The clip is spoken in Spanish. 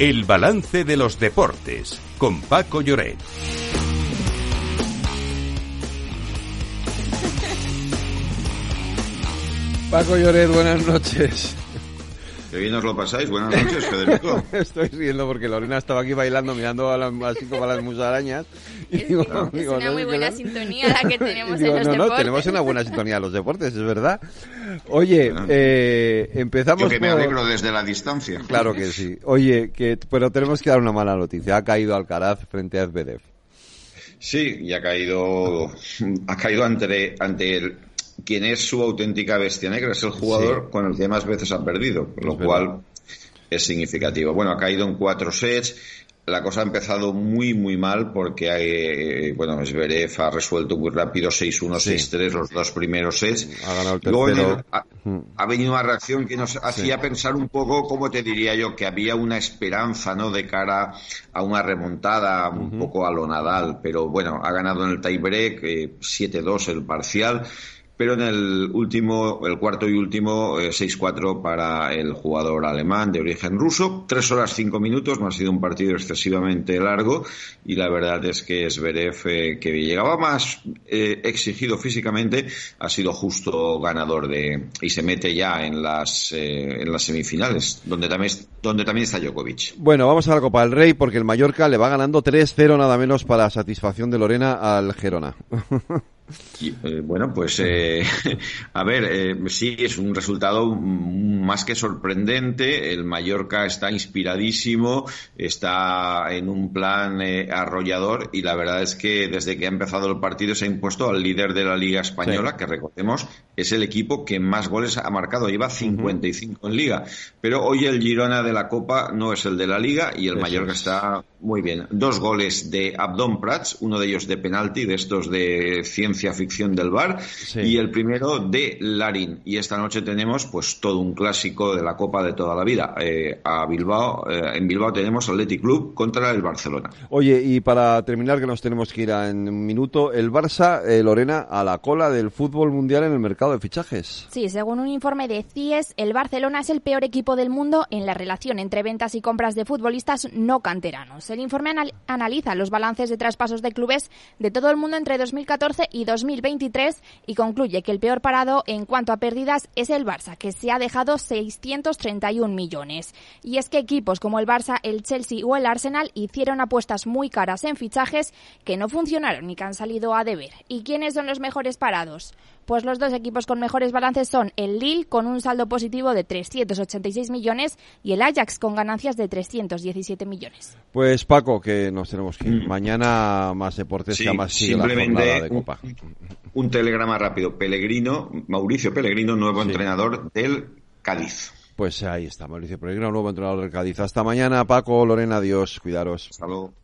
El balance de los deportes con Paco Lloret. Paco Lloret, buenas noches. Que bien os lo pasáis. Buenas noches, Federico. Estoy riendo porque Lorena estaba aquí bailando, mirando a las, así como a las musarañas. Y es, digo, es digo, una no, muy buena sintonía la que tenemos digo, en los no, deportes. No, tenemos una buena sintonía en los deportes, es verdad. Oye, eh, empezamos Yo que por... me alegro desde la distancia. Claro que sí. Oye, que, pero tenemos que dar una mala noticia. Ha caído Alcaraz frente a Zverev. Sí, y ha caído, ha caído ante, ante el, quien es su auténtica bestia negra, es el jugador sí. con el que más veces ha perdido, lo es cual verdad. es significativo. Bueno, ha caído en cuatro sets. La cosa ha empezado muy, muy mal porque, hay, bueno, Zverev ha resuelto muy rápido 6-1, sí. 6-3 los dos primeros sets. Ha ganado el Luego ha, ha, venido una reacción que nos hacía sí. pensar un poco, como te diría yo, que había una esperanza, ¿no? De cara a una remontada un uh -huh. poco a lo Nadal. Pero bueno, ha ganado en el tiebreak, eh, 7-2 el parcial pero en el último, el cuarto y último, eh, 6-4 para el jugador alemán de origen ruso. Tres horas cinco minutos, no ha sido un partido excesivamente largo y la verdad es que Zverev, eh, que llegaba más eh, exigido físicamente, ha sido justo ganador de y se mete ya en las eh, en las semifinales, donde también donde también está Djokovic. Bueno, vamos a la Copa del Rey porque el Mallorca le va ganando 3-0 nada menos para satisfacción de Lorena al Gerona. Eh, bueno, pues eh, a ver, eh, sí, es un resultado más que sorprendente. El Mallorca está inspiradísimo, está en un plan eh, arrollador y la verdad es que desde que ha empezado el partido se ha impuesto al líder de la Liga Española, sí. que recordemos es el equipo que más goles ha marcado, lleva 55 uh -huh. en Liga. Pero hoy el Girona de la Copa no es el de la Liga y el Eso Mallorca es. está muy bien. Dos goles de Abdón Prats, uno de ellos de penalti, de estos de ciencia ficción del bar, sí. y el primero de Larín. Y esta noche tenemos pues todo un clásico de la Copa de toda la vida. Eh, a Bilbao, eh, en Bilbao tenemos Athletic Club contra el Barcelona. Oye, y para terminar, que nos tenemos que ir a, en un minuto, el Barça, eh, Lorena, a la cola del fútbol mundial en el mercado de fichajes. Sí, según un informe de CIES, el Barcelona es el peor equipo del mundo en la relación entre ventas y compras de futbolistas no canteranos. El informe anal analiza los balances de traspasos de clubes de todo el mundo entre 2014 y 2023 y concluye que el peor parado en cuanto a pérdidas es el Barça, que se ha dejado 631 millones. Y es que equipos como el Barça, el Chelsea o el Arsenal hicieron apuestas muy caras en fichajes que no funcionaron y que han salido a deber. ¿Y quiénes son los mejores parados? Pues los dos equipos con mejores balances son el Lille con un saldo positivo de 386 millones y el Ajax con ganancias de 317 millones. Pues Paco, que nos tenemos que ir. Mañana más deportes sí, que más sigue simplemente la jornada de Copa. Un, un, telegrama rápido. Pellegrino, Mauricio Pellegrino, nuevo sí. entrenador del Cádiz. Pues ahí está, Mauricio Pellegrino, nuevo entrenador del Cádiz. Hasta mañana, Paco, Lorena, adiós, cuidaros. Hasta luego.